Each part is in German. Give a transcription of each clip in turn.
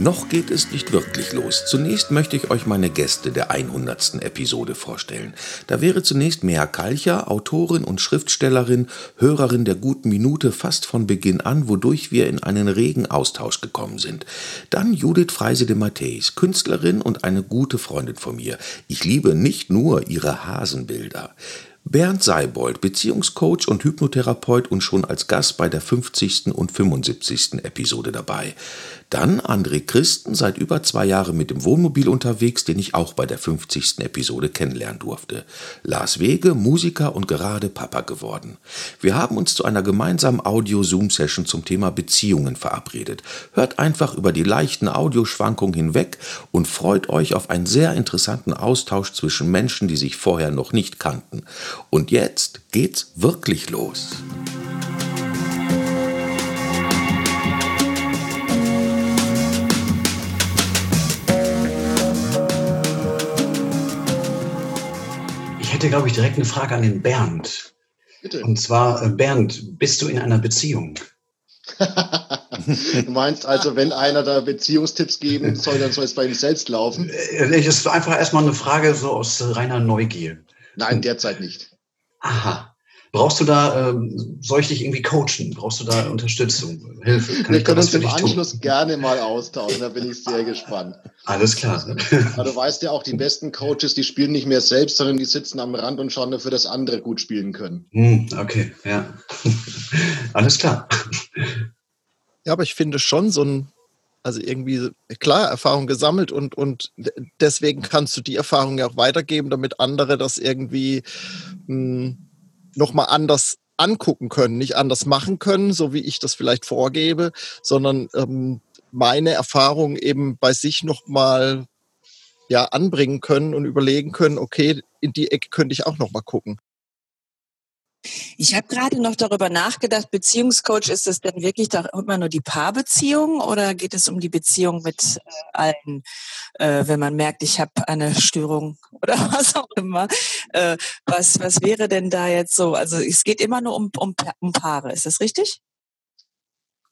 Noch geht es nicht wirklich los. Zunächst möchte ich euch meine Gäste der 100. Episode vorstellen. Da wäre zunächst Mea Kalcher, Autorin und Schriftstellerin, Hörerin der guten Minute fast von Beginn an, wodurch wir in einen regen Austausch gekommen sind. Dann Judith Freise de Matthäus, Künstlerin und eine gute Freundin von mir. Ich liebe nicht nur ihre Hasenbilder. Bernd Seibold, Beziehungscoach und Hypnotherapeut und schon als Gast bei der 50. und 75. Episode dabei. Dann André Christen, seit über zwei Jahren mit dem Wohnmobil unterwegs, den ich auch bei der 50. Episode kennenlernen durfte. Lars Wege, Musiker und gerade Papa geworden. Wir haben uns zu einer gemeinsamen Audio-Zoom-Session zum Thema Beziehungen verabredet. Hört einfach über die leichten Audioschwankungen hinweg und freut euch auf einen sehr interessanten Austausch zwischen Menschen, die sich vorher noch nicht kannten. Und jetzt geht's wirklich los. Hätte, glaube ich, direkt eine Frage an den Bernd. Bitte. Und zwar, äh, Bernd, bist du in einer Beziehung? du meinst also, wenn einer da Beziehungstipps geben soll, dann soll es bei ihm selbst laufen? Äh, Das ist einfach erstmal eine Frage so aus reiner Neugier. Nein, derzeit nicht. Aha. Brauchst du da, ähm, soll ich dich irgendwie coachen? Brauchst du da Unterstützung, Hilfe? Kann Wir können uns im dich tun? Anschluss gerne mal austauschen, da bin ich sehr gespannt. Alles klar. Aber du weißt ja auch, die besten Coaches, die spielen nicht mehr selbst, sondern die sitzen am Rand und schauen dafür, dass andere gut spielen können. Hm, okay, ja. Alles klar. Ja, aber ich finde schon so ein, also irgendwie, klar, Erfahrung gesammelt und, und deswegen kannst du die Erfahrung ja auch weitergeben, damit andere das irgendwie nochmal anders angucken können, nicht anders machen können, so wie ich das vielleicht vorgebe, sondern ähm, meine Erfahrung eben bei sich nochmal ja, anbringen können und überlegen können, okay, in die Ecke könnte ich auch nochmal gucken. Ich habe gerade noch darüber nachgedacht, Beziehungscoach, ist das denn wirklich doch immer nur die Paarbeziehung oder geht es um die Beziehung mit äh, allen, äh, wenn man merkt, ich habe eine Störung oder was auch immer? Äh, was, was wäre denn da jetzt so? Also es geht immer nur um, um, um Paare, ist das richtig?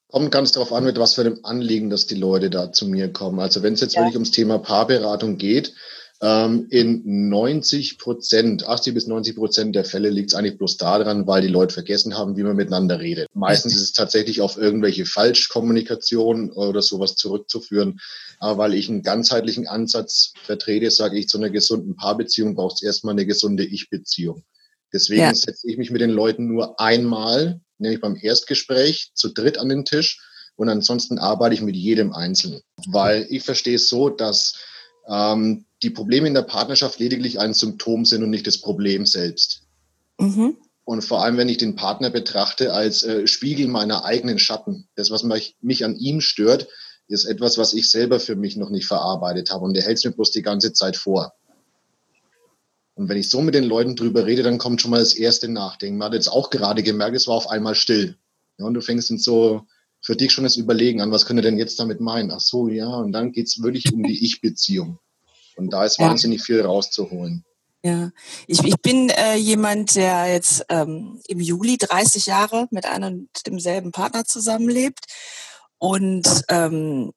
Kommt ganz darauf an, mit was für einem Anliegen, dass die Leute da zu mir kommen. Also wenn es jetzt Ja. wirklich ums Thema Paarberatung geht, ähm, in 90 Prozent, 80 bis 90 Prozent der Fälle liegt es eigentlich bloß daran, weil die Leute vergessen haben, wie man miteinander redet. Meistens ist es tatsächlich auf irgendwelche Falschkommunikation oder sowas zurückzuführen. Aber weil ich einen ganzheitlichen Ansatz vertrete, sage ich, zu einer gesunden Paarbeziehung braucht es erstmal eine gesunde Ich-Beziehung. Deswegen Ja. setze ich mich mit den Leuten nur einmal, nämlich beim Erstgespräch, zu dritt an den Tisch und ansonsten arbeite ich mit jedem Einzelnen. Weil ich verstehe es so, dass ähm, die Probleme in der Partnerschaft lediglich ein Symptom sind und nicht das Problem selbst. Mhm. Und vor allem, wenn ich den Partner betrachte als äh, Spiegel meiner eigenen Schatten. Das, was mich, mich an ihm stört, ist etwas, was ich selber für mich noch nicht verarbeitet habe. Und der hält es mir bloß die ganze Zeit vor. Und wenn ich so mit den Leuten drüber rede, dann kommt schon mal das erste Nachdenken. Man hat jetzt auch gerade gemerkt, es war auf einmal still. Ja, und du fängst dann so für dich schon das Überlegen an, was könnte denn jetzt damit meinen? Ach so, ja, und dann geht's wirklich um die Ich-Beziehung. Und da ist Ja. wahnsinnig viel rauszuholen. Ja, ich, ich bin äh, jemand, der jetzt ähm, im Juli 30 Jahre mit einem und demselben Partner zusammenlebt und ähm,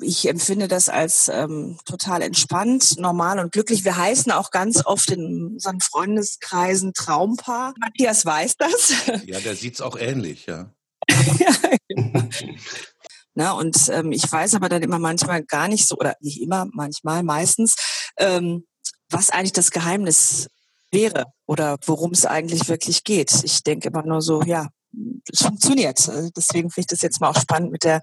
ich empfinde das als ähm, total entspannt, normal und glücklich. Wir heißen auch ganz oft in unseren Freundeskreisen Traumpaar. Matthias weiß das. Ja, der sieht's auch ähnlich, ja. Na, und ähm, ich weiß aber dann immer manchmal gar nicht so, oder nicht immer, manchmal, meistens, ähm, was eigentlich das Geheimnis wäre oder worum es eigentlich wirklich geht. Ich denke immer nur so, ja, es funktioniert. Also Deswegen finde ich das jetzt mal auch spannend mit der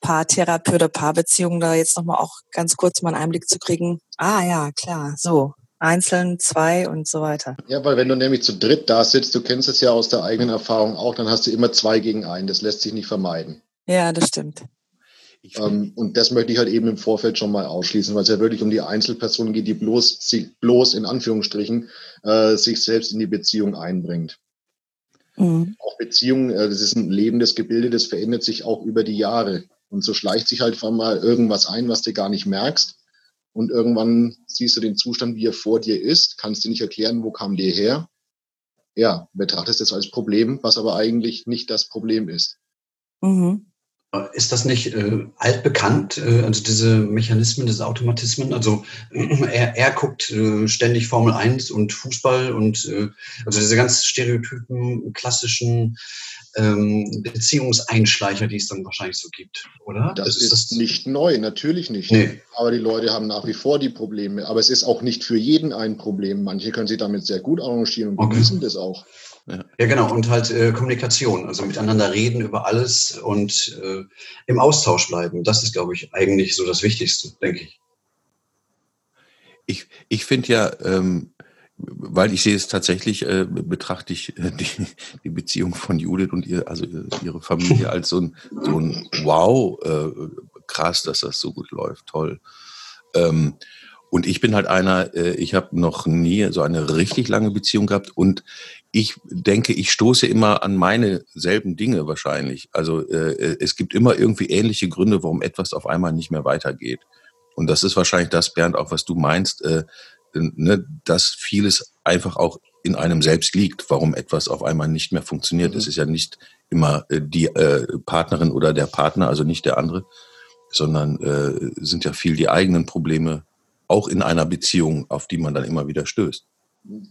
Paartherapie oder Paarbeziehung da jetzt nochmal auch ganz kurz mal einen Einblick zu kriegen. Ah ja, klar, so. Einzeln, zwei und so weiter. Ja, weil wenn du nämlich zu dritt da sitzt, du kennst es ja aus der eigenen Erfahrung auch, dann hast du immer zwei gegen einen. Das lässt sich nicht vermeiden. Ja, das stimmt. Ähm, und das möchte ich halt eben im Vorfeld schon mal ausschließen, weil es ja wirklich um die Einzelperson geht, die bloß, sie, bloß in Anführungsstrichen äh, sich selbst in die Beziehung einbringt. Mhm. Auch Beziehungen, äh, das ist ein lebendes Gebilde, das verändert sich auch über die Jahre. Und so schleicht sich halt einfach mal irgendwas ein, was du gar nicht merkst. und irgendwann siehst du den Zustand, wie er vor dir ist, kannst dir nicht erklären, wo kam der her. Ja, betrachtest es als Problem, was aber eigentlich nicht das Problem ist. Mhm. Ist das nicht äh, altbekannt, äh, also diese Mechanismen, diese Automatismen? Also er, er guckt äh, ständig Formel 1 und Fußball und äh, also diese ganz stereotypen, klassischen ähm, Beziehungseinschleicher, die es dann wahrscheinlich so gibt, oder? Das also ist, ist das nicht neu, natürlich nicht. Nee. Aber die Leute haben nach wie vor die Probleme. Aber es ist auch nicht für jeden ein Problem. Manche können sich damit sehr gut arrangieren und okay. genießen das auch. Ja. ja, genau. Und halt äh, Kommunikation, also miteinander reden über alles und äh, im Austausch bleiben. Das ist, glaube ich, eigentlich so das Wichtigste, denke ich. Ich, ich finde ja, ähm, weil ich sehe es tatsächlich, äh, betrachte ich äh, die, die Beziehung von Judith und ihr, also ihre Familie als so ein, so ein Wow, äh, krass, dass das so gut läuft, toll. Ähm, und ich bin halt einer, äh, ich habe noch nie so eine richtig lange Beziehung gehabt und ich denke, ich stoße immer an meine selben Dinge wahrscheinlich. Also äh, es gibt immer irgendwie ähnliche Gründe, warum etwas auf einmal nicht mehr weitergeht. Und das ist wahrscheinlich das, Bernd, auch was du meinst, äh, ne, dass vieles einfach auch in einem selbst liegt, warum etwas auf einmal nicht mehr funktioniert. Mhm. Es ist ja nicht immer äh, die äh, Partnerin oder der Partner, also nicht der andere, sondern äh, sind ja viel die eigenen Probleme, auch in einer Beziehung, auf die man dann immer wieder stößt.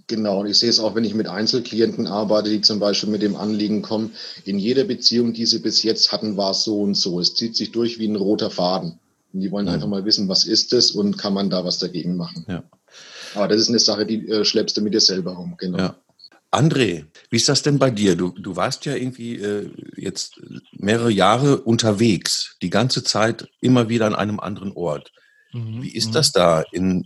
Genau, und ich sehe es auch, wenn ich mit Einzelklienten arbeite, die zum Beispiel mit dem Anliegen kommen, in jeder Beziehung, die sie bis jetzt hatten, war es so und so. Es zieht sich durch wie ein roter Faden. Und die wollen mhm. einfach mal wissen, was ist es und kann man da was dagegen machen. Ja. Aber das ist eine Sache, die äh, schleppst du mit dir selber rum, genau. Ja. André, wie ist das denn bei dir? Du, du warst ja irgendwie äh, jetzt mehrere Jahre unterwegs, die ganze Zeit immer wieder an einem anderen Ort. Mhm. Wie ist mhm. das da in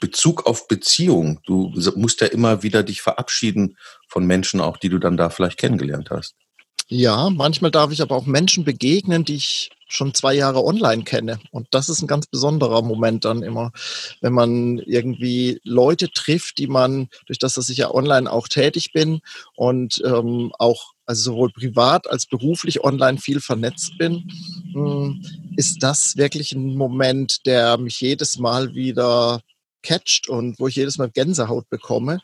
Bezug auf Beziehung? Du musst ja immer wieder dich verabschieden von Menschen, auch die du dann da vielleicht kennengelernt hast. Ja, manchmal darf ich aber auch Menschen begegnen, die ich schon zwei Jahre online kenne. Und das ist ein ganz besonderer Moment dann immer, wenn man irgendwie Leute trifft, die man, durch das, dass ich ja online auch tätig bin und ähm, auch also sowohl privat als beruflich online viel vernetzt bin, hm, ist das wirklich ein Moment, der mich jedes Mal wieder catcht und wo ich jedes Mal Gänsehaut bekomme,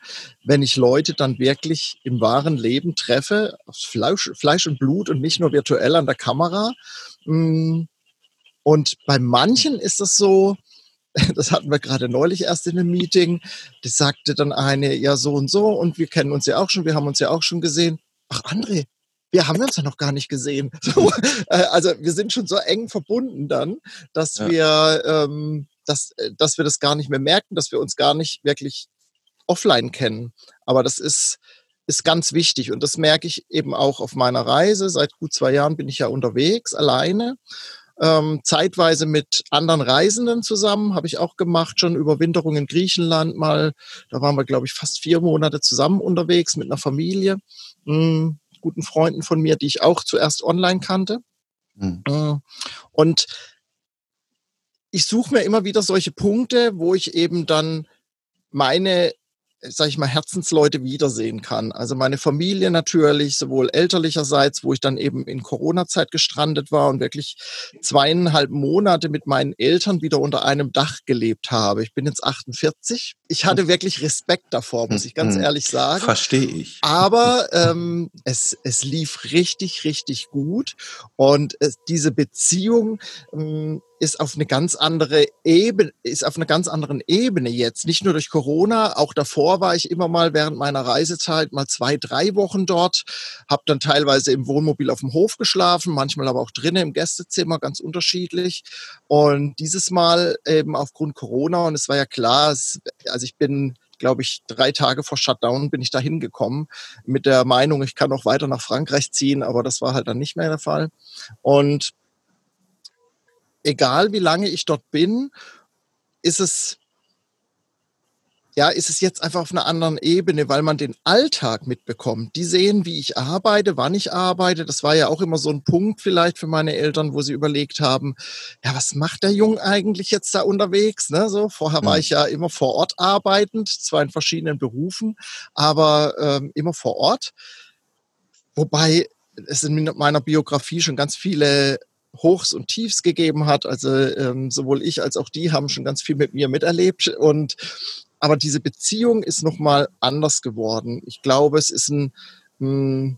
wenn ich Leute dann wirklich im wahren Leben treffe, Fleisch, Fleisch und Blut und nicht nur virtuell an der Kamera. Hm, und bei manchen ist es so, das hatten wir gerade neulich erst in einem Meeting, das sagte dann eine, ja so und so und wir kennen uns ja auch schon, wir haben uns ja auch schon gesehen ach André, wir haben uns ja noch gar nicht gesehen. So, äh, also wir sind schon so eng verbunden dann, dass ja. wir, ähm, dass, äh, dass wir das gar nicht mehr merken, dass wir uns gar nicht wirklich offline kennen. Aber das ist, ist ganz wichtig und das merke ich eben auch auf meiner Reise. Seit gut zwei Jahren bin ich ja unterwegs, alleine. Ähm, zeitweise mit anderen Reisenden zusammen, habe ich auch gemacht, schon Überwinterung in Griechenland mal. Da waren wir, glaube ich, fast vier Monate zusammen unterwegs mit einer Familie mh, guten Freunden von mir, die ich auch zuerst online kannte. Mhm. Und ich suche mir immer wieder solche Punkte, wo ich eben dann meine sag ich mal, Herzensleute wiedersehen kann. Also meine Familie natürlich, sowohl elterlicherseits, wo ich dann eben in Corona-Zeit gestrandet war und wirklich zweieinhalb Monate mit meinen Eltern wieder unter einem Dach gelebt habe. Ich bin jetzt 48. Ich hatte wirklich Respekt davor, muss ich ganz mhm. ehrlich sagen. Verstehe ich. Aber ähm, es, es lief richtig, richtig gut. Und es, diese Beziehung, ähm, ist auf eine ganz andere Ebene, ist auf einer ganz anderen Ebene jetzt. Nicht nur durch Corona, auch davor war ich immer mal während meiner Reisezeit mal zwei, drei Wochen dort, habe dann teilweise im Wohnmobil auf dem Hof geschlafen, manchmal aber auch drinnen im Gästezimmer, ganz unterschiedlich. Und dieses Mal eben aufgrund Corona, und es war ja klar, es, also ich bin glaube ich, drei Tage vor Shutdown bin ich da hingekommen mit der Meinung, ich kann auch weiter nach Frankreich ziehen, aber das war halt dann nicht mehr der Fall. Und egal wie lange ich dort bin, ist es ja, ist es jetzt einfach auf einer anderen Ebene, weil man den Alltag mitbekommt. Die sehen, wie ich arbeite, wann ich arbeite. Das war ja auch immer so ein Punkt vielleicht für meine Eltern, wo sie überlegt haben, ja, was macht der Jung eigentlich jetzt da unterwegs? Ne? So, vorher war ich ja immer vor Ort arbeitend, zwar in verschiedenen Berufen, aber ähm, immer vor Ort. Wobei es in meiner Biografie schon ganz viele Hochs und Tiefs gegeben hat. Also ähm, sowohl ich als auch die haben schon ganz viel mit mir miterlebt und aber diese Beziehung ist noch mal anders geworden. Ich glaube, es ist ein mh, hm,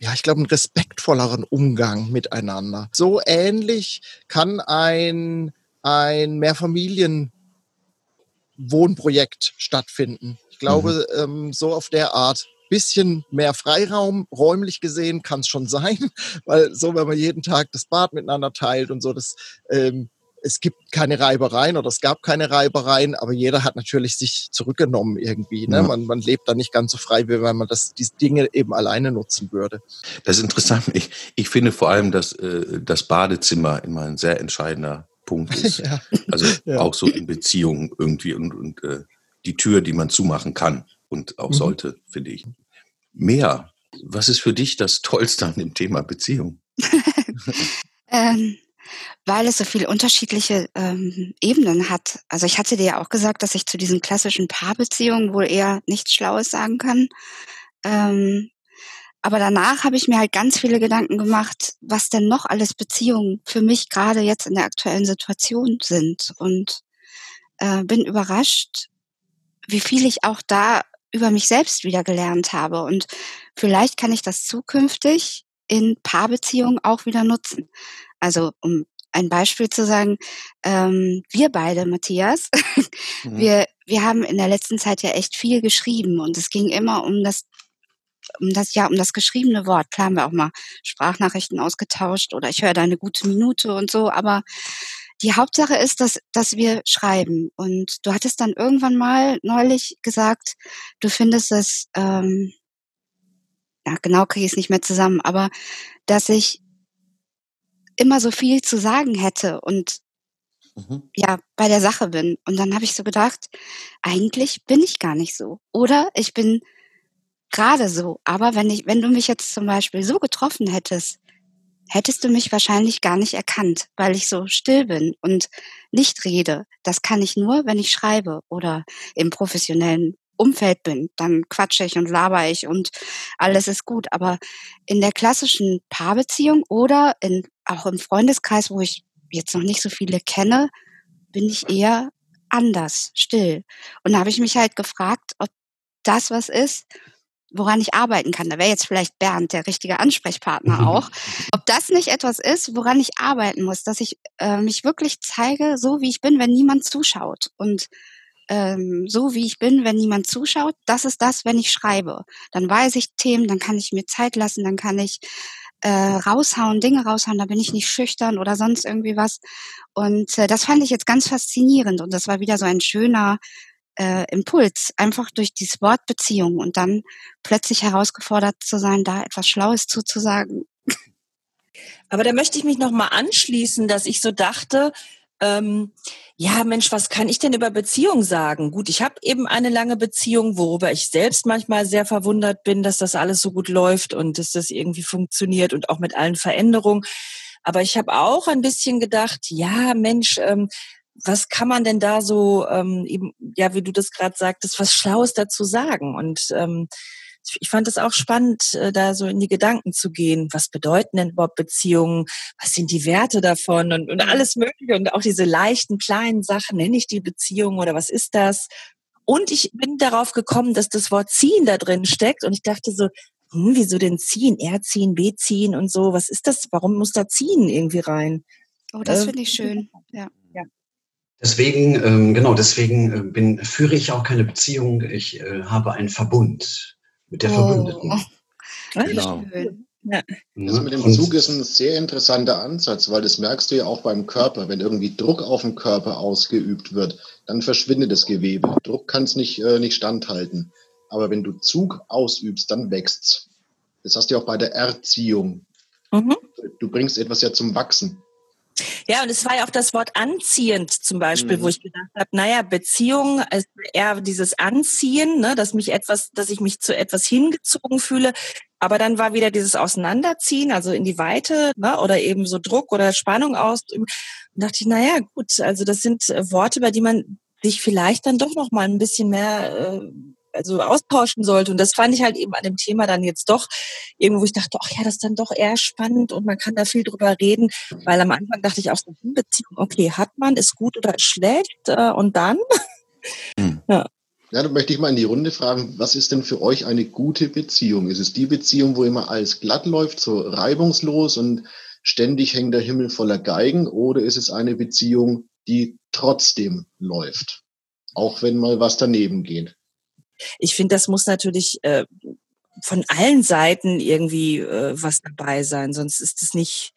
ja, ich glaube, einen respektvolleren Umgang miteinander. So ähnlich kann ein, ein Mehrfamilienwohnprojekt stattfinden. Ich glaube, mhm. ähm, so auf der Art bisschen mehr Freiraum, räumlich gesehen, kann es schon sein, weil so, wenn man jeden Tag das Bad miteinander teilt und so, das, ähm, es gibt keine Reibereien oder es gab keine Reibereien, aber jeder hat natürlich sich zurückgenommen irgendwie. Ne? Ja. Man, man lebt da nicht ganz so frei, wie wenn man das, die Dinge eben alleine nutzen würde. Das ist interessant. Ich, ich finde vor allem, dass äh, das Badezimmer immer ein sehr entscheidender Punkt ist. ja. Also ja. auch so in Beziehungen irgendwie und, und äh, die Tür, die man zumachen kann und auch mhm. sollte, finde ich. Mehr. Was ist für dich das Tollste an dem Thema Beziehung? ähm, weil es so viele unterschiedliche ähm, Ebenen hat. Also ich hatte dir ja auch gesagt, dass ich zu diesen klassischen Paarbeziehungen wohl eher nichts Schlaues sagen kann. Ähm, aber danach habe ich mir halt ganz viele Gedanken gemacht, was denn noch alles Beziehungen für mich gerade jetzt in der aktuellen Situation sind. Und äh, bin überrascht, wie viel ich auch da über mich selbst wieder gelernt habe. Und vielleicht kann ich das zukünftig in Paarbeziehungen auch wieder nutzen. Also um ein Beispiel zu sagen, ähm, wir beide, Matthias, mhm. wir, wir haben in der letzten Zeit ja echt viel geschrieben und es ging immer um das um das ja um das geschriebene Wort. Klar haben wir auch mal Sprachnachrichten ausgetauscht oder ich höre deine gute Minute und so, aber die Hauptsache ist, dass, dass wir schreiben. Und du hattest dann irgendwann mal neulich gesagt, du findest es, ähm, ja, genau kriege ich es nicht mehr zusammen, aber dass ich immer so viel zu sagen hätte und mhm. ja, bei der Sache bin. Und dann habe ich so gedacht, eigentlich bin ich gar nicht so. Oder ich bin gerade so. Aber wenn ich, wenn du mich jetzt zum Beispiel so getroffen hättest, hättest du mich wahrscheinlich gar nicht erkannt, weil ich so still bin und nicht rede. Das kann ich nur, wenn ich schreibe oder im professionellen Umfeld bin. Dann quatsche ich und laber ich und alles ist gut. Aber in der klassischen Paarbeziehung oder in, auch im Freundeskreis, wo ich jetzt noch nicht so viele kenne, bin ich eher anders, still. Und da habe ich mich halt gefragt, ob das was ist, woran ich arbeiten kann. Da wäre jetzt vielleicht Bernd der richtige Ansprechpartner auch. Ob das nicht etwas ist, woran ich arbeiten muss, dass ich äh, mich wirklich zeige, so wie ich bin, wenn niemand zuschaut. Und ähm, so wie ich bin, wenn niemand zuschaut, das ist das, wenn ich schreibe. Dann weiß ich Themen, dann kann ich mir Zeit lassen, dann kann ich äh, raushauen, Dinge raushauen, da bin ich nicht schüchtern oder sonst irgendwie was. Und äh, das fand ich jetzt ganz faszinierend und das war wieder so ein schöner äh, Impuls, einfach durch dieses Wort Beziehung und dann plötzlich herausgefordert zu sein, da etwas Schlaues zuzusagen. Aber da möchte ich mich nochmal anschließen, dass ich so dachte, ähm, ja Mensch, was kann ich denn über Beziehung sagen? Gut, ich habe eben eine lange Beziehung, worüber ich selbst manchmal sehr verwundert bin, dass das alles so gut läuft und dass das irgendwie funktioniert und auch mit allen Veränderungen. Aber ich habe auch ein bisschen gedacht, ja Mensch, ähm, was kann man denn da so, ähm, eben, ja, wie du das gerade sagtest, was Schlaues dazu sagen? Und ähm, ich fand es auch spannend, äh, da so in die Gedanken zu gehen. Was bedeuten denn überhaupt Beziehungen? Was sind die Werte davon? Und, und alles Mögliche. Und auch diese leichten, kleinen Sachen. Nenne ich die Beziehung oder was ist das? Und ich bin darauf gekommen, dass das Wort ziehen da drin steckt. Und ich dachte so, hm, wieso denn ziehen? Er ziehen, B ziehen und so. Was ist das? Warum muss da ziehen irgendwie rein? Oh, das äh, finde ich schön. Ja. ja. Deswegen, ähm, genau, deswegen äh, bin, führe ich auch keine Beziehung. Ich äh, habe einen Verbund mit der oh. Verbündeten. Genau. Ja. Also mit dem Zug ist ein sehr interessanter Ansatz, weil das merkst du ja auch beim Körper. Wenn irgendwie Druck auf den Körper ausgeübt wird, dann verschwindet das Gewebe. Druck kann es nicht, äh, nicht standhalten. Aber wenn du Zug ausübst, dann wächst's. Das hast du ja auch bei der Erziehung. Mhm. Du bringst etwas ja zum Wachsen. Ja, und es war ja auch das Wort anziehend zum Beispiel, mhm. wo ich gedacht habe, naja, Beziehung, also eher dieses Anziehen, ne, dass mich etwas, dass ich mich zu etwas hingezogen fühle. Aber dann war wieder dieses Auseinanderziehen, also in die Weite, ne, oder eben so Druck oder Spannung aus. Und dachte ich, naja, gut, also das sind Worte, bei die man sich vielleicht dann doch noch mal ein bisschen mehr äh, also austauschen sollte. Und das fand ich halt eben an dem Thema dann jetzt doch irgendwo, wo ich dachte, ach ja, das ist dann doch eher spannend und man kann da viel drüber reden, weil am Anfang dachte ich auch so, hm, Beziehung, okay, hat man, ist gut oder ist schlecht äh, und dann? Hm. Ja. Ja, da möchte ich mal in die Runde fragen, was ist denn für euch eine gute Beziehung? Ist es die Beziehung, wo immer alles glatt läuft, so reibungslos und ständig hängt der Himmel voller Geigen? Oder ist es eine Beziehung, die trotzdem läuft? Auch wenn mal was daneben geht? Ich finde, das muss natürlich äh, von allen Seiten irgendwie äh, was dabei sein, sonst ist es nicht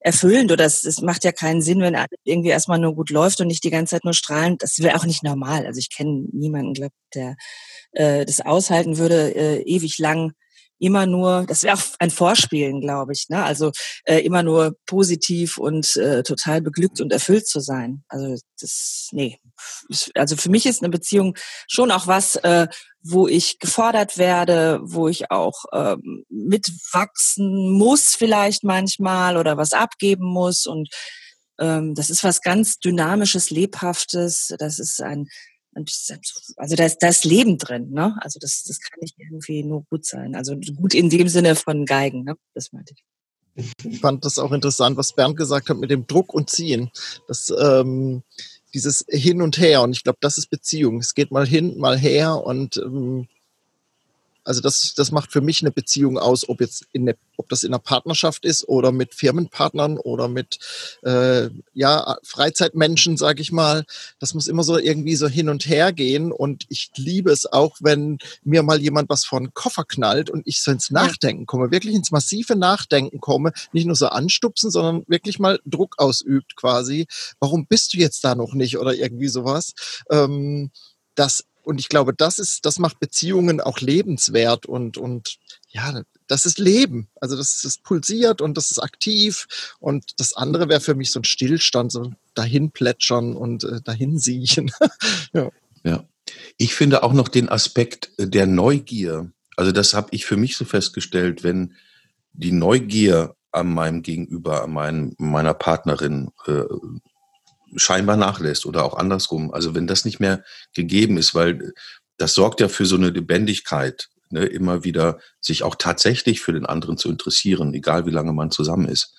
erfüllend oder es, es macht ja keinen Sinn, wenn alles irgendwie erstmal nur gut läuft und nicht die ganze Zeit nur strahlend. Das wäre auch nicht normal. Also ich kenne niemanden, glaub, der äh, das aushalten würde, äh, ewig lang immer nur, das wäre auch ein Vorspielen, glaube ich, ne? Also äh, immer nur positiv und äh, total beglückt und erfüllt zu sein. Also das, nee. Also für mich ist eine Beziehung schon auch was, äh, wo ich gefordert werde, wo ich auch ähm, mitwachsen muss vielleicht manchmal oder was abgeben muss und ähm, das ist was ganz dynamisches, lebhaftes. Das ist ein also da ist, da Leben drin, ne? Also das, das kann nicht irgendwie nur gut sein. Also gut in dem Sinne von Geigen, ne? Das meinte ich. Ich fand das auch interessant, was Bernd gesagt hat mit dem Druck und Ziehen. Das, ähm, dieses Hin und Her. Und ich glaube, das ist Beziehung. Es geht mal hin, mal her und ähm, also das, das macht für mich eine Beziehung aus, ob jetzt in eine, ob das in einer Partnerschaft ist oder mit Firmenpartnern oder mit äh, ja Freizeitmenschen, sage ich mal. Das muss immer so irgendwie so hin und her gehen. Und ich liebe es auch, wenn mir mal jemand was vor den Koffer knallt und ich so ins Nachdenken komme, wirklich ins massive Nachdenken komme, nicht nur so anstupsen, sondern wirklich mal Druck ausübt quasi. Warum bist du jetzt da noch nicht oder irgendwie sowas? Ähm, das und ich glaube, das ist, das macht Beziehungen auch lebenswert und, und ja, das ist Leben. Also das ist pulsiert und das ist aktiv. Und das andere wäre für mich so ein Stillstand, so dahin plätschern und äh, dahin siechen. ja. ja. Ich finde auch noch den Aspekt der Neugier. Also das habe ich für mich so festgestellt, wenn die Neugier an meinem Gegenüber, an meinem, meiner Partnerin äh, scheinbar nachlässt oder auch andersrum. Also wenn das nicht mehr gegeben ist, weil das sorgt ja für so eine Lebendigkeit, ne, immer wieder sich auch tatsächlich für den anderen zu interessieren, egal wie lange man zusammen ist.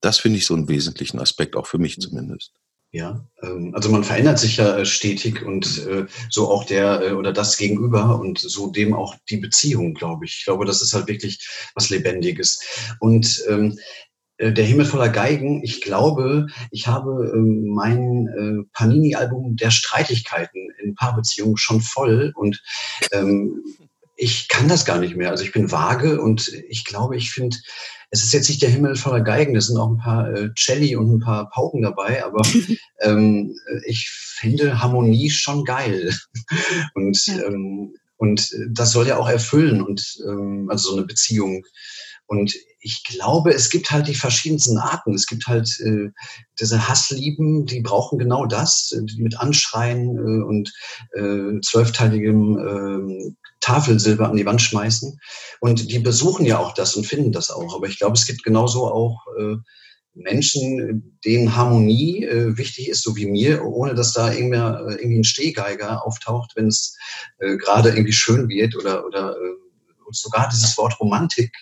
Das finde ich so einen wesentlichen Aspekt, auch für mich zumindest. Ja, ähm, also man verändert sich ja äh, stetig und äh, so auch der äh, oder das Gegenüber und so dem auch die Beziehung, glaube ich. Ich glaube, das ist halt wirklich was Lebendiges. Und ähm, äh, der Himmel voller Geigen. Ich glaube, ich habe ähm, mein äh, Panini-Album der Streitigkeiten in Paarbeziehungen schon voll und ähm, ich kann das gar nicht mehr. Also ich bin vage und ich glaube, ich finde, es ist jetzt nicht der Himmel voller Geigen, es sind auch ein paar äh, Celli und ein paar Pauken dabei, aber ähm, ich finde Harmonie schon geil. und, ja. ähm, und das soll ja auch erfüllen und ähm, also so eine Beziehung. Und ich glaube, es gibt halt die verschiedensten Arten. Es gibt halt äh, diese Hasslieben, die brauchen genau das, die mit Anschreien äh, und äh, zwölfteiligem äh, Tafelsilber an die Wand schmeißen. Und die besuchen ja auch das und finden das auch. Aber ich glaube, es gibt genauso auch äh, Menschen, denen Harmonie äh, wichtig ist, so wie mir, ohne dass da irgendwie, äh, irgendwie ein Stehgeiger auftaucht, wenn es äh, gerade irgendwie schön wird oder, oder äh, und sogar dieses Wort Romantik,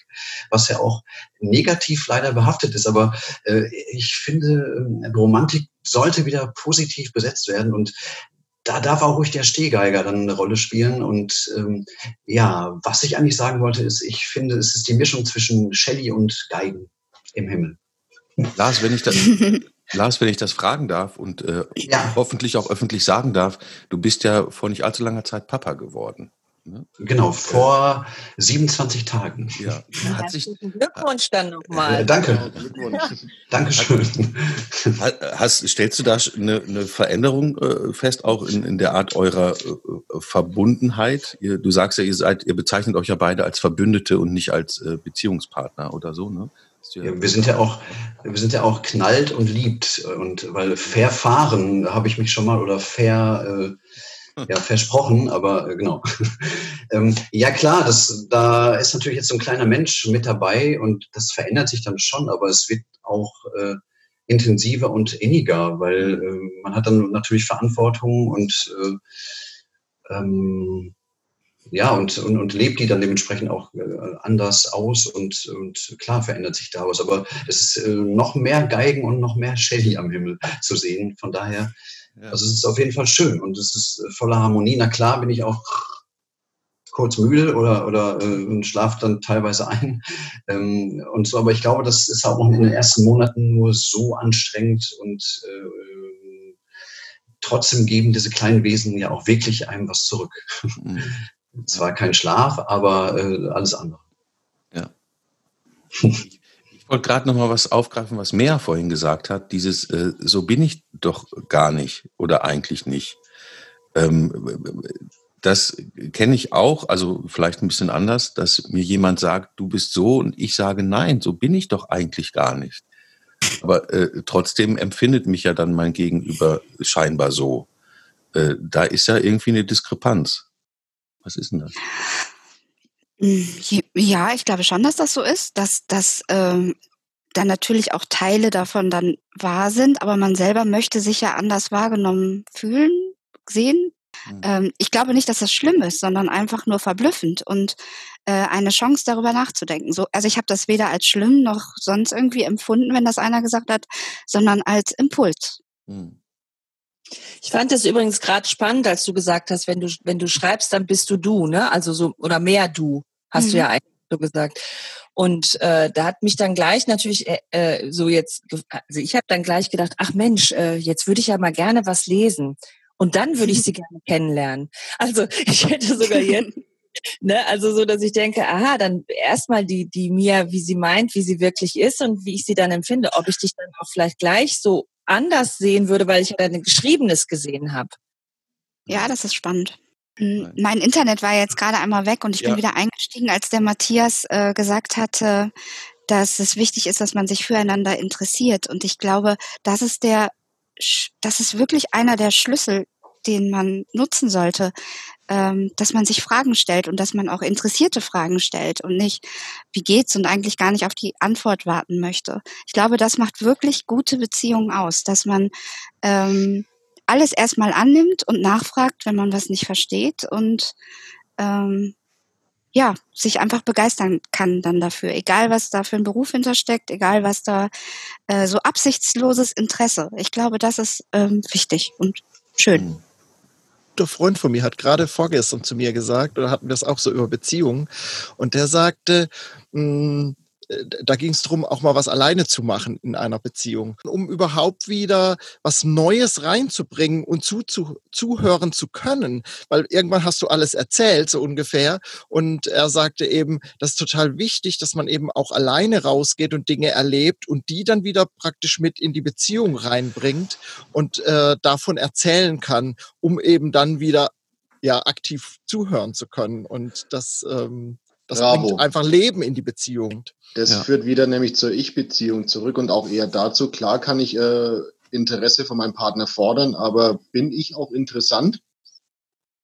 was ja auch negativ leider behaftet ist. Aber äh, ich finde, äh, Romantik sollte wieder positiv besetzt werden und da darf auch ruhig der Stehgeiger dann eine Rolle spielen. Und ähm, ja, was ich eigentlich sagen wollte, ist, ich finde, es ist die Mischung zwischen Shelley und Geigen im Himmel. Lars, wenn ich das, Lars, wenn ich das fragen darf und äh, ja. hoffentlich auch öffentlich sagen darf, du bist ja vor nicht allzu langer Zeit Papa geworden. Ne? Genau, vor 27 Tagen. Ja. Hat sich, Glückwunsch dann nochmal. Äh, danke. Dankeschön. Hast, stellst du da eine, eine Veränderung äh, fest, auch in, in der Art eurer äh, Verbundenheit? Ihr, du sagst ja, ihr seid, ihr bezeichnet euch ja beide als Verbündete und nicht als äh, Beziehungspartner oder so, ne? Ja, wir sind ja auch, wir sind ja auch knallt und liebt und weil verfahren habe ich mich schon mal oder fair äh, ja, versprochen, aber äh, genau. ähm, ja klar, das, da ist natürlich jetzt so ein kleiner Mensch mit dabei und das verändert sich dann schon, aber es wird auch äh, intensiver und inniger, weil äh, man hat dann natürlich Verantwortung und äh, ähm, ja, und, und, und lebt die dann dementsprechend auch äh, anders aus und, und klar verändert sich da was. Aber es ist noch mehr Geigen und noch mehr Shelly am Himmel zu sehen. Von daher, ja. also es ist auf jeden Fall schön und es ist voller Harmonie. Na klar bin ich auch kurz müde oder, oder äh, schlafe dann teilweise ein ähm, und so. Aber ich glaube, das ist auch noch in den ersten Monaten nur so anstrengend und äh, trotzdem geben diese kleinen Wesen ja auch wirklich einem was zurück. Mhm. Zwar kein Schlaf, aber äh, alles andere. Ja. ich, wollte gerade noch mal was aufgreifen, was Mea vorhin gesagt hat. Dieses, äh, so bin ich doch gar nicht oder eigentlich nicht. Ähm, das kenne ich auch, also vielleicht ein bisschen anders, dass mir jemand sagt, du bist so und ich sage, nein, so bin ich doch eigentlich gar nicht. Aber äh, trotzdem empfindet mich ja dann mein Gegenüber scheinbar so. Äh, da ist ja irgendwie eine Diskrepanz. Was ist denn das? Hm, ja, ich glaube schon, dass das so ist, dass, dass ähm, dann natürlich auch Teile davon dann wahr sind, aber man selber möchte sich ja anders wahrgenommen fühlen, sehen. Mhm. Ähm, ich glaube nicht, dass das schlimm ist, sondern einfach nur verblüffend und äh, eine Chance darüber nachzudenken. So, also ich habe das weder als schlimm noch sonst irgendwie empfunden, wenn das einer gesagt hat, sondern als Impuls. Mhm. Ich fand es übrigens gerade spannend, als du gesagt hast, wenn du, wenn du schreibst, dann bist du du, ne? Also so, oder mehr du, hast mhm. du ja eigentlich so gesagt. Und äh, da hat mich dann gleich natürlich äh, äh so jetzt, also ich habe dann gleich gedacht, ach Mensch, äh, jetzt würde ich ja mal gerne was lesen. Und dann würde ich sie gerne kennenlernen. Also ich hätte sogar jetzt Ne, also so, dass ich denke, aha, dann erstmal die, die Mia, wie sie meint, wie sie wirklich ist und wie ich sie dann empfinde, ob ich dich dann auch vielleicht gleich so anders sehen würde, weil ich ja ein Geschriebenes gesehen habe. Ja, das ist spannend. Hm, mein Internet war jetzt gerade einmal weg und ich ja. bin wieder eingestiegen, als der Matthias äh, gesagt hatte, dass es wichtig ist, dass man sich füreinander interessiert. Und ich glaube, das ist der, das ist wirklich einer der Schlüssel, den man nutzen sollte ähm, dass man sich Fragen stellt und dass man auch interessierte Fragen stellt und nicht, wie geht's und eigentlich gar nicht auf die Antwort warten möchte. Ich glaube, das macht wirklich gute Beziehungen aus, dass man ähm, alles erstmal annimmt und nachfragt, wenn man was nicht versteht und ähm, ja, sich einfach begeistern kann dann dafür, egal was da für ein Beruf hintersteckt, egal was da äh, so absichtsloses Interesse. Ich glaube, das ist ähm, wichtig und schön. Guter Freund von mir hat gerade vorgestern zu mir gesagt, oder hatten wir es auch so über Beziehungen, und der sagte, mh, hm, da ging es darum, auch mal was alleine zu machen in einer Beziehung, um überhaupt wieder was Neues reinzubringen und zu, zu, zuhören zu können, weil irgendwann hast du alles erzählt, so ungefähr. Und er sagte eben, das ist total wichtig, dass man eben auch alleine rausgeht und Dinge erlebt und die dann wieder praktisch mit in die Beziehung reinbringt und äh, davon erzählen kann, um eben dann wieder ja aktiv zuhören zu können. Und das ähm, das Bravo. bringt einfach Leben in die Beziehung. Das ja. führt wieder nämlich zur Ich-Beziehung zurück und auch eher dazu. Klar kann ich äh, Interesse von meinem Partner fordern, aber bin ich auch interessant?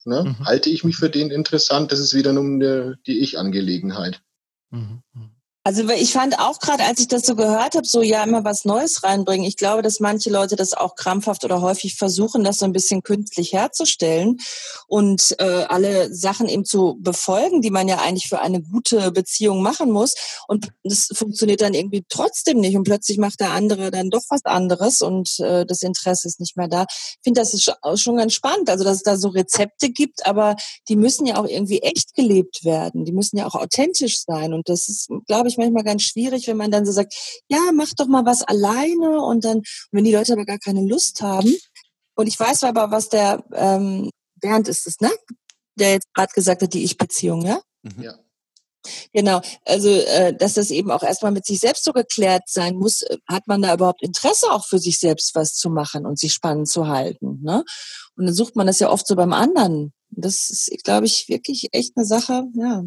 Ne? Mhm. Halte ich mich für den interessant? Das ist wieder nur die, die Ich-Angelegenheit. Mhm. Also ich fand auch gerade, als ich das so gehört habe, so ja immer was Neues reinbringen. Ich glaube, dass manche Leute das auch krampfhaft oder häufig versuchen, das so ein bisschen künstlich herzustellen und äh, alle Sachen eben zu befolgen, die man ja eigentlich für eine gute Beziehung machen muss. Und das funktioniert dann irgendwie trotzdem nicht. Und plötzlich macht der andere dann doch was anderes und äh, das Interesse ist nicht mehr da. Ich finde, das ist schon ganz spannend. Also dass es da so Rezepte gibt, aber die müssen ja auch irgendwie echt gelebt werden. Die müssen ja auch authentisch sein. Und das ist, glaube ich, ich manchmal ganz schwierig, wenn man dann so sagt, ja, mach doch mal was alleine und dann, wenn die Leute aber gar keine Lust haben. Und ich weiß aber, was der ähm, Bernd ist es, ne? Der jetzt gerade gesagt hat, die Ich-Beziehung, ja? Mhm. Ja. Genau, also äh, dass das eben auch erstmal mit sich selbst so geklärt sein muss, äh, hat man da überhaupt Interesse auch für sich selbst was zu machen und sich spannend zu halten. Ne? Und dann sucht man das ja oft so beim anderen. Das ist, glaube ich, wirklich echt eine Sache, ja,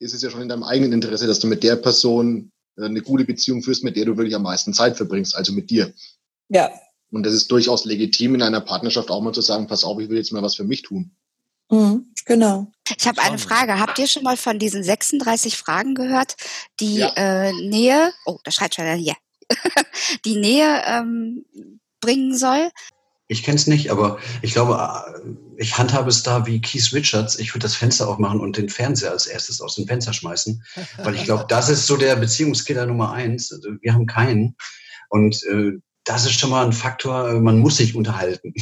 ist es ja schon in deinem eigenen Interesse, dass du mit der Person äh, eine gute Beziehung führst, mit der du wirklich am meisten Zeit verbringst, also mit dir. Ja. Und das ist durchaus legitim in einer Partnerschaft auch mal zu sagen, pass auf, ich will jetzt mal was für mich tun. Mhm, genau. Ich habe eine Frage. Habt ihr schon mal von diesen 36 Fragen gehört, die ja. äh, Nähe, oh, da schreit schon ja, die Nähe ähm, bringen soll? Ich kenne es nicht, aber ich glaube, äh, ich handhabe es da wie Keith Richards. Ich würde das Fenster aufmachen und den Fernseher als erstes aus dem Fenster schmeißen, weil ich glaube, das ist so der Beziehungskiller Nummer eins. Also wir haben keinen. Und äh, das ist schon mal ein Faktor, äh, man muss sich unterhalten.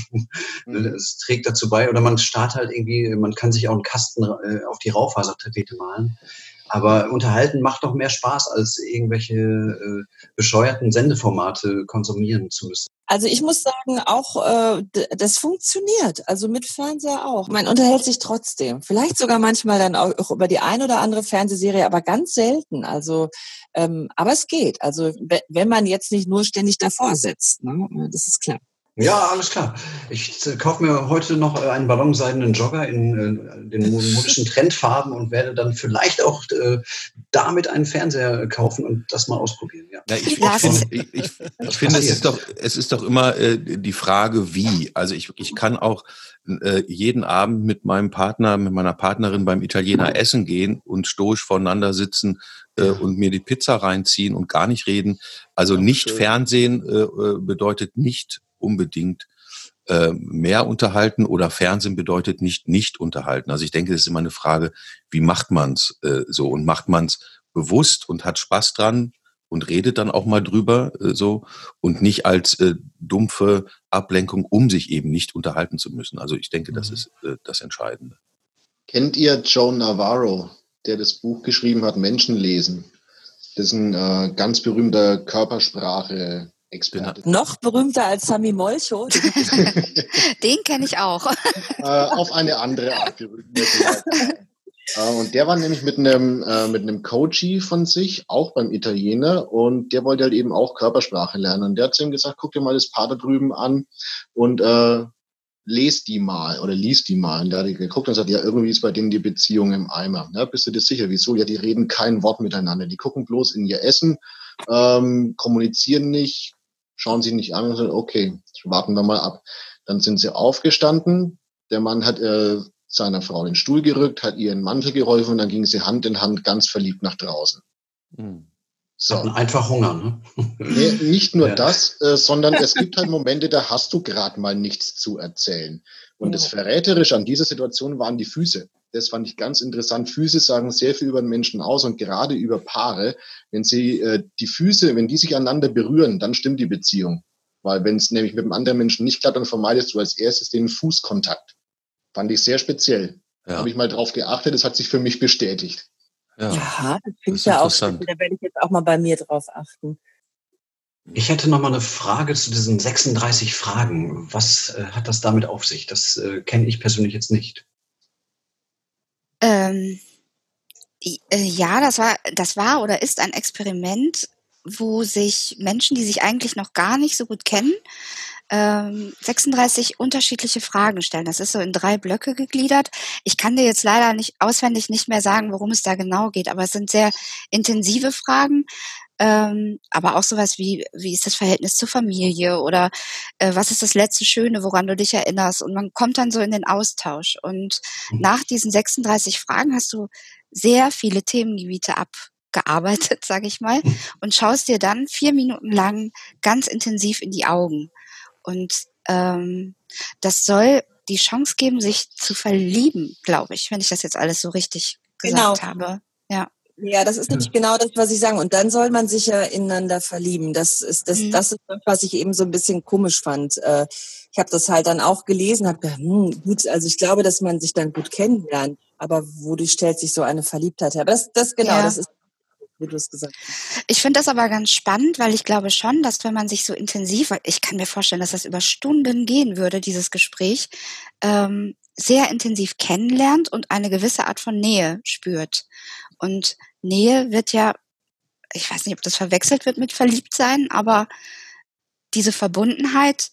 Mhm. Es trägt dazu bei, oder man startet halt irgendwie, man kann sich auch einen Kasten äh, auf die Raufasertapete malen. Aber unterhalten macht doch mehr Spaß, als irgendwelche äh, bescheuerten Sendeformate konsumieren zu müssen. Also ich muss sagen, auch äh, das funktioniert. Also mit Fernseher auch. Man unterhält sich trotzdem. Vielleicht sogar manchmal dann auch über die ein oder andere Fernsehserie, aber ganz selten. Also, ähm, aber es geht. Also wenn man jetzt nicht nur ständig davor sitzt, ne? das ist klar. Ja, alles klar. Ich äh, kaufe mir heute noch äh, einen ballonseidenen Jogger in äh, den modischen Trendfarben und werde dann vielleicht auch äh, damit einen Fernseher kaufen und das mal ausprobieren. Ja, ja ich, ich, find, ich, ich, ich finde, es ist doch, es ist doch immer äh, die Frage, wie. Also ich, ich kann auch äh, jeden Abend mit meinem Partner, mit meiner Partnerin beim Italiener essen gehen und stoisch voneinander sitzen äh, und mir die Pizza reinziehen und gar nicht reden. Also nicht Fernsehen äh, bedeutet nicht unbedingt äh, mehr unterhalten oder Fernsehen bedeutet nicht nicht unterhalten. Also ich denke, das ist immer eine Frage, wie macht man's äh, so und macht man's bewusst und hat Spaß dran und redet dann auch mal drüber äh, so und nicht als äh, dumpfe Ablenkung, um sich eben nicht unterhalten zu müssen. Also ich denke, das mhm. ist äh, das Entscheidende. Kennt ihr Joe Navarro, der das Buch geschrieben hat, Menschen lesen? Das ist ein äh, ganz berühmter Körpersprache Experte. Noch berühmter als Sami Molcho. Den kenne ich auch. Äh, auf eine andere Art berühmt. Äh, und der war nämlich mit einem, äh, mit einem Coachie von sich, auch beim Italiener, und der wollte halt eben auch Körpersprache lernen. Und der hat zu ihm gesagt, guck dir mal das Paar da drüben an und äh, les die mal oder lies die mal. Und der hat geguckt und gesagt, ja, irgendwie ist bei denen die Beziehung im Eimer. Ja, bist du dir sicher? Wieso? Ja, die reden kein Wort miteinander. Die gucken bloß in ihr Essen, ähm, kommunizieren nicht, schauen sie nicht an und sagen, okay, warten wir mal ab. Dann sind sie aufgestanden. Der Mann hat äh, seiner Frau den Stuhl gerückt, hat ihr einen Mantel geholfen und dann ging sie Hand in Hand ganz verliebt nach draußen. Mhm. So. Einfach Hunger, ne? Nee, nicht nur ja. das, äh, sondern es gibt halt Momente, da hast du gerade mal nichts zu erzählen. Und ja. das Verräterische an dieser Situation waren die Füße. Das fand ich ganz interessant. Füße sagen sehr viel über den Menschen aus und gerade über Paare. Wenn sie äh, die Füße, wenn die sich aneinander berühren, dann stimmt die Beziehung. Weil wenn es nämlich mit dem anderen Menschen nicht klappt, dann vermeidest du als erstes den Fußkontakt. Fand ich sehr speziell. Ja. Habe ich mal drauf geachtet, das hat sich für mich bestätigt. Ja, ja das finde ich ja auch Da werde ich jetzt auch mal bei mir drauf achten. Ich hätte noch mal eine Frage zu diesen 36 Fragen. Was äh, hat das damit auf sich? Das äh, kenne ich persönlich jetzt nicht. Ähm, äh, ja, das war, das war oder ist ein Experiment, wo sich Menschen, die sich eigentlich noch gar nicht so gut kennen, ähm, 36 unterschiedliche Fragen stellen. Das ist so in drei Blöcke gegliedert. Ich kann dir jetzt leider nicht auswendig nicht mehr sagen, worum es da genau geht, aber es sind sehr intensive Fragen. Ähm, aber auch sowas wie, wie ist das Verhältnis zur Familie oder äh, was ist das letzte Schöne, woran du dich erinnerst? Und man kommt dann so in den Austausch. Und mhm. nach diesen 36 Fragen hast du sehr viele Themengebiete abgearbeitet, sage ich mal, mhm. und schaust dir dann vier Minuten lang ganz intensiv in die Augen. Und ähm, das soll die Chance geben, sich zu verlieben, glaube ich, wenn ich das jetzt alles so richtig gesagt genau. habe. Ja. Ja, das ist nämlich genau das, was ich sage. Und dann soll man sich ja ineinander verlieben. Das ist das, mhm. das ist das, was ich eben so ein bisschen komisch fand. Äh, ich habe das halt dann auch gelesen, habe gedacht, hm, gut, also ich glaube, dass man sich dann gut kennenlernt. Aber wodurch stellt sich so eine Verliebtheit her? Aber das, das genau, ja. das ist wie du es gesagt hast. Ich finde das aber ganz spannend, weil ich glaube schon, dass wenn man sich so intensiv, ich kann mir vorstellen, dass das über Stunden gehen würde, dieses Gespräch, ähm, sehr intensiv kennenlernt und eine gewisse Art von Nähe spürt. Und Nähe wird ja, ich weiß nicht, ob das verwechselt wird mit Verliebtsein, aber diese Verbundenheit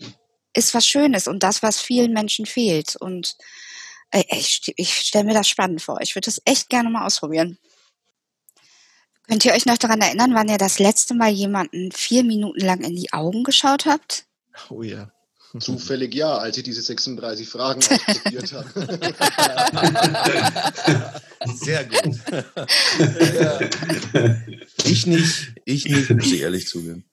ist was Schönes und das, was vielen Menschen fehlt. Und äh, ich, ich stelle mir das spannend vor. Ich würde das echt gerne mal ausprobieren. Könnt ihr euch noch daran erinnern, wann ihr das letzte Mal jemanden vier Minuten lang in die Augen geschaut habt? Oh ja. Zufällig ja, als ich diese 36 Fragen ausprobiert habe. Sehr gut. Ja. Ich nicht, ich nicht, muss ich ehrlich zugeben.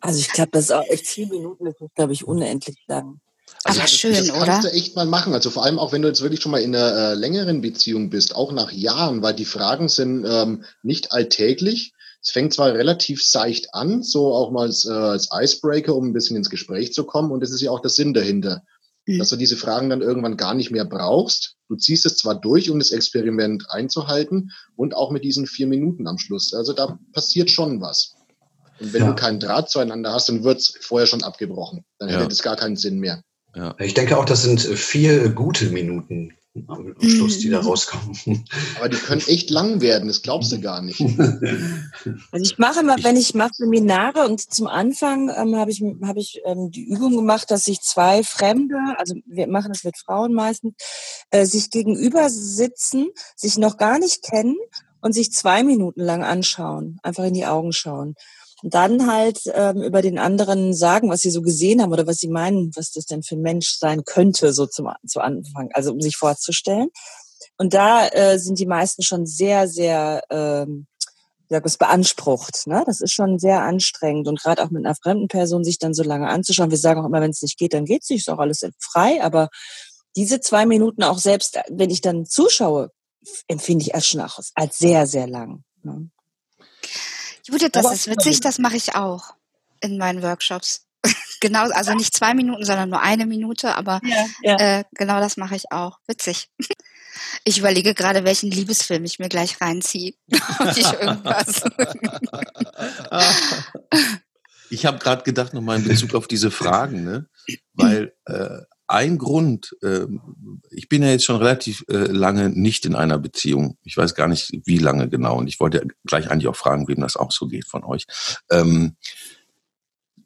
Also ich glaube, das ist auch echt vier Minuten, das ist, glaube ich, unendlich lang. Also Aber schön, das oder? Das kannst du echt mal machen. Also vor allem auch, wenn du jetzt wirklich schon mal in einer äh, längeren Beziehung bist, auch nach Jahren, weil die Fragen sind ähm, nicht alltäglich. Es fängt zwar relativ seicht an, so auch mal als, äh, als Icebreaker, um ein bisschen ins Gespräch zu kommen. Und das ist ja auch der Sinn dahinter, mhm. dass du diese Fragen dann irgendwann gar nicht mehr brauchst. Du ziehst es zwar durch, um das Experiment einzuhalten und auch mit diesen vier Minuten am Schluss. Also da passiert schon was. Und wenn ja. du keinen Draht zueinander hast, dann wird es vorher schon abgebrochen. Dann ja. hätte es gar keinen Sinn mehr. Ja. Ich denke auch, das sind vier gute Minuten am Schluss, die da mhm. rauskommen. Aber die können echt lang werden, das glaubst du gar nicht. Also ich mache immer, wenn ich mache Seminare und zum Anfang ähm, habe ich, hab ich ähm, die Übung gemacht, dass sich zwei Fremde, also wir machen das mit Frauen meistens, äh, sich gegenüber sitzen, sich noch gar nicht kennen und sich zwei Minuten lang anschauen, einfach in die Augen schauen. Und dann halt ähm, über den anderen sagen, was sie so gesehen haben oder was sie meinen, was das denn für ein Mensch sein könnte, so zum, zu Anfang, also um sich vorzustellen. Und da äh, sind die meisten schon sehr, sehr, ähm, ja, das beansprucht. Ne? Das ist schon sehr anstrengend. Und gerade auch mit einer fremden Person sich dann so lange anzuschauen. Wir sagen auch immer, wenn es nicht geht, dann geht es nicht, ist auch alles frei. Aber diese zwei Minuten auch selbst, wenn ich dann zuschaue, empfinde ich erst schon auch als sehr, sehr lang. Ne? Judith, das ist witzig, das mache ich auch in meinen Workshops. genau, also nicht zwei Minuten, sondern nur eine Minute, aber ja, ja. Äh, genau das mache ich auch. Witzig. Ich überlege gerade, welchen Liebesfilm ich mir gleich reinziehe. ich irgendwas. ich habe gerade gedacht, nochmal in Bezug auf diese Fragen, ne? weil äh, ein Grund, äh, ich bin ja jetzt schon relativ äh, lange nicht in einer Beziehung. Ich weiß gar nicht, wie lange genau. Und ich wollte gleich eigentlich auch fragen, wem das auch so geht von euch. Ähm,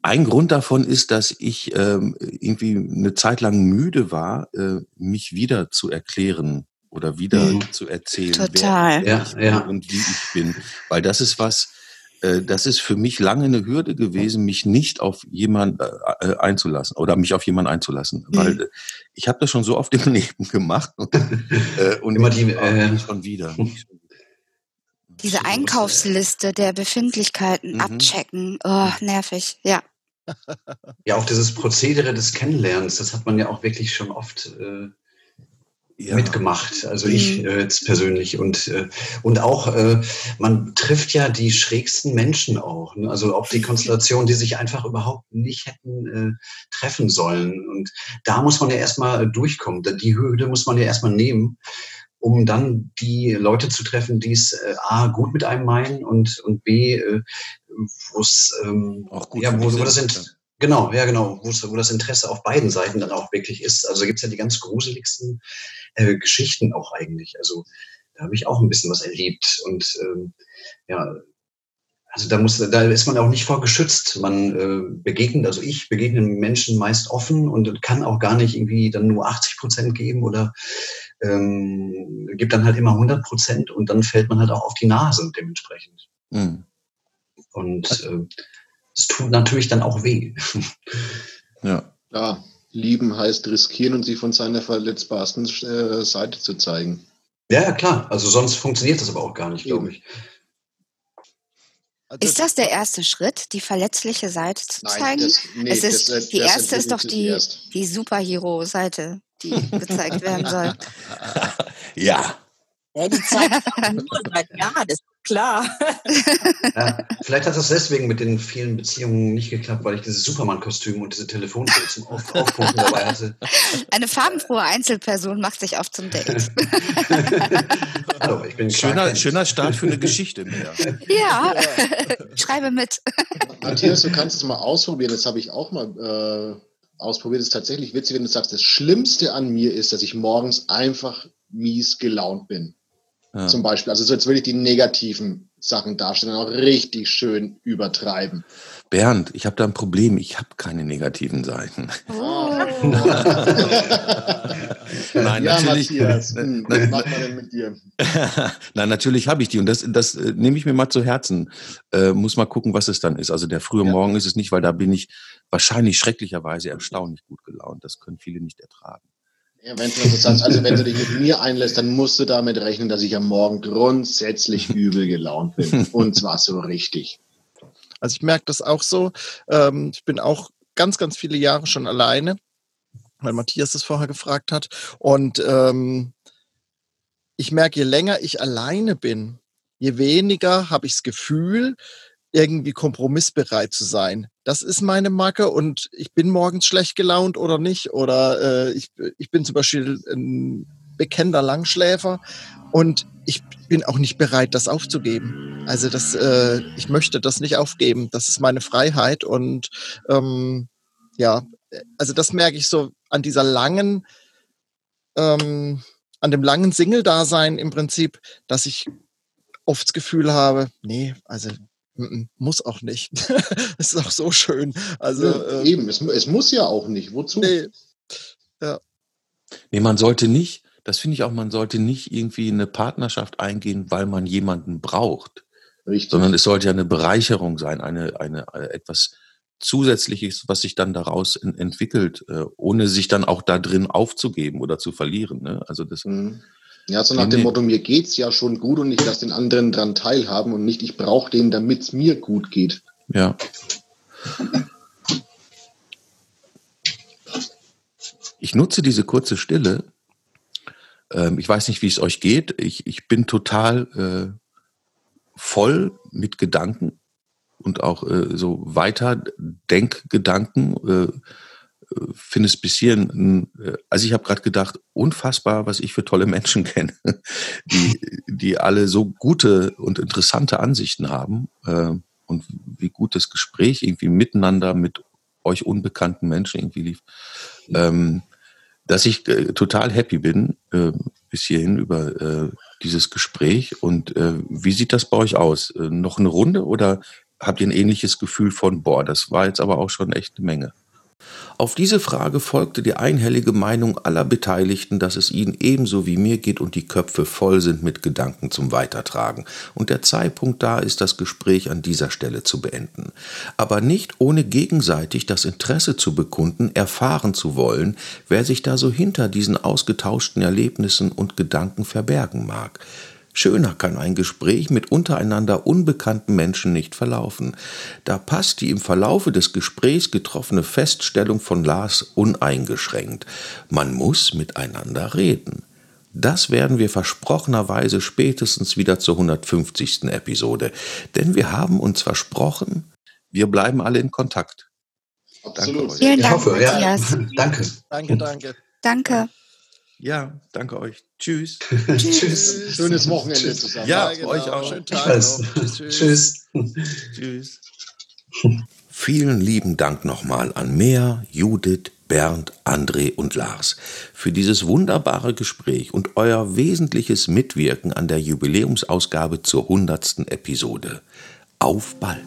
ein Grund davon ist, dass ich ähm, irgendwie eine Zeit lang müde war, äh, mich wieder zu erklären oder wieder mhm. zu erzählen, Total. wer ich ja, ja. und wie ich bin. Weil das ist was, äh, das ist für mich lange eine Hürde gewesen, mich nicht auf jemand äh, äh einzulassen oder mich auf jemanden einzulassen, mhm. weil äh, ich habe das schon so oft im Leben gemacht und, äh, und immer die äh, schon wieder. Diese Einkaufsliste der Befindlichkeiten mhm. abchecken, oh, nervig, ja. Ja, auch dieses Prozedere des Kennenlernens, das hat man ja auch wirklich schon oft äh, ja. mitgemacht. Also ich mhm. äh, jetzt persönlich und äh, und auch äh, man trifft ja die schrägsten Menschen auch. Ne? Also auch die Konstellation, die sich einfach überhaupt nicht hätten äh, treffen sollen. Und da muss man ja erstmal durchkommen. Die Hürde muss man ja erstmal nehmen, um dann die Leute zu treffen, die es äh, a gut mit einem meinen und und b äh, wo es ähm, auch gut ja, wo, wo das sind. Genau, ja genau, wo, wo das Interesse auf beiden Seiten dann auch wirklich ist. Also gibt es ja die ganz gruseligsten äh, Geschichten auch eigentlich. Also da habe ich auch ein bisschen was erlebt. Und ähm, ja, also da muss, da ist man auch nicht vor geschützt. Man äh, begegnet, also ich begegne Menschen meist offen und kann auch gar nicht irgendwie dann nur 80 Prozent geben oder ähm, gibt dann halt immer 100 Prozent und dann fällt man halt auch auf die Nase dementsprechend. Mhm. Und äh, es tut natürlich dann auch weh. Ja. Ja, lieben heißt riskieren und sie von seiner verletzbarsten äh, Seite zu zeigen. Ja, klar. Also sonst funktioniert das aber auch gar nicht, glaube ich. Also ist das der erste Schritt, die verletzliche Seite zu Nein, zeigen? Das, nee, es ist, das, die das erste ist doch die, die Superhero-Seite, die gezeigt werden soll. Ja. Ja, die Zeit nur seit Jahren, ist klar. Ja, vielleicht hat das deswegen mit den vielen Beziehungen nicht geklappt, weil ich dieses Superman-Kostüm und diese Telefonzelle zum auf Aufpumpen dabei hatte. Eine farbenfrohe Einzelperson macht sich auf zum Date. Hallo, ich bin schöner, schöner Start für eine Geschichte mehr. Ja, schreibe mit. Matthias, du kannst es mal ausprobieren. Das habe ich auch mal äh, ausprobiert. Es ist tatsächlich witzig, wenn du sagst, das Schlimmste an mir ist, dass ich morgens einfach mies gelaunt bin. Ja. Zum Beispiel. Also so jetzt will ich die negativen Sachen darstellen, auch richtig schön übertreiben. Bernd, ich habe da ein Problem. Ich habe keine negativen Seiten. Oh. Nein, ja, natürlich. Matthias, hm, was macht man denn mit dir? Nein, natürlich habe ich die und das, das äh, nehme ich mir mal zu Herzen. Äh, muss mal gucken, was es dann ist. Also der frühe ja. Morgen ist es nicht, weil da bin ich wahrscheinlich schrecklicherweise erstaunlich gut gelaunt. Das können viele nicht ertragen. Ja, wenn du sagst, also wenn du dich mit mir einlässt, dann musst du damit rechnen, dass ich am Morgen grundsätzlich übel gelaunt bin. Und zwar so richtig. Also ich merke das auch so. Ähm, ich bin auch ganz, ganz viele Jahre schon alleine, weil Matthias das vorher gefragt hat. Und ähm, ich merke, je länger ich alleine bin, je weniger habe ich das Gefühl, irgendwie kompromissbereit zu sein. Das ist meine Macke und ich bin morgens schlecht gelaunt oder nicht. Oder äh, ich, ich bin zum Beispiel ein bekennender Langschläfer und ich bin auch nicht bereit, das aufzugeben. Also das, äh, ich möchte das nicht aufgeben. Das ist meine Freiheit und ähm, ja, also das merke ich so an dieser langen, ähm, an dem langen Single-Dasein im Prinzip, dass ich oft das Gefühl habe, nee, also muss auch nicht. Es ist auch so schön. Also ja, ähm, eben, es, es, muss ja auch nicht. Wozu? Nee. Ja. Nee, man sollte nicht, das finde ich auch, man sollte nicht irgendwie eine Partnerschaft eingehen, weil man jemanden braucht. Richtig. Sondern es sollte ja eine Bereicherung sein, eine, eine, eine etwas Zusätzliches, was sich dann daraus entwickelt, äh, ohne sich dann auch da drin aufzugeben oder zu verlieren. Ne? Also das. Mhm. Ja, so nach dem Motto, mir geht's ja schon gut und ich lasse den anderen dran teilhaben und nicht, ich brauche den, damit es mir gut geht. Ja. Ich nutze diese kurze Stille. Ähm, ich weiß nicht, wie es euch geht. Ich, ich bin total äh, voll mit Gedanken und auch äh, so weiter Denkgedanken. Äh, finde es bis hierhin, äh, also ich habe gerade gedacht, unfassbar, was ich für tolle Menschen kenne, die, die alle so gute und interessante Ansichten haben äh, und wie gut das Gespräch irgendwie miteinander mit euch unbekannten Menschen irgendwie lief, ähm, dass ich äh, total happy bin äh, bis hierhin über äh, dieses Gespräch. Und äh, wie sieht das bei euch aus? Äh, noch eine Runde oder habt ihr ein ähnliches Gefühl von, boah, das war jetzt aber auch schon echt eine Menge? Auf diese Frage folgte die einhellige Meinung aller Beteiligten, dass es ihnen ebenso wie mir geht und die Köpfe voll sind mit Gedanken zum Weitertragen und der Zeitpunkt da ist, das Gespräch an dieser Stelle zu beenden. Aber nicht ohne gegenseitig das Interesse zu bekunden, erfahren zu wollen, wer sich da so hinter diesen ausgetauschten Erlebnissen und Gedanken verbergen mag. Schöner kann ein Gespräch mit untereinander unbekannten Menschen nicht verlaufen. Da passt die im Verlaufe des Gesprächs getroffene Feststellung von Lars uneingeschränkt. Man muss miteinander reden. Das werden wir versprochenerweise spätestens wieder zur 150. Episode. Denn wir haben uns versprochen, wir bleiben alle in Kontakt. Absolut. Danke Vielen Dank, hoffe, Matthias. Ja. Danke. Danke, danke. Danke. Ja, danke euch. Tschüss. tschüss. Schönes Wochenende zusammen. Ja, ja genau. euch auch. Schönen Tag tschüss. Tschüss. Tschüss. Vielen lieben Dank nochmal an Mea, Judith, Bernd, André und Lars für dieses wunderbare Gespräch und euer wesentliches Mitwirken an der Jubiläumsausgabe zur 100. Episode. Auf bald!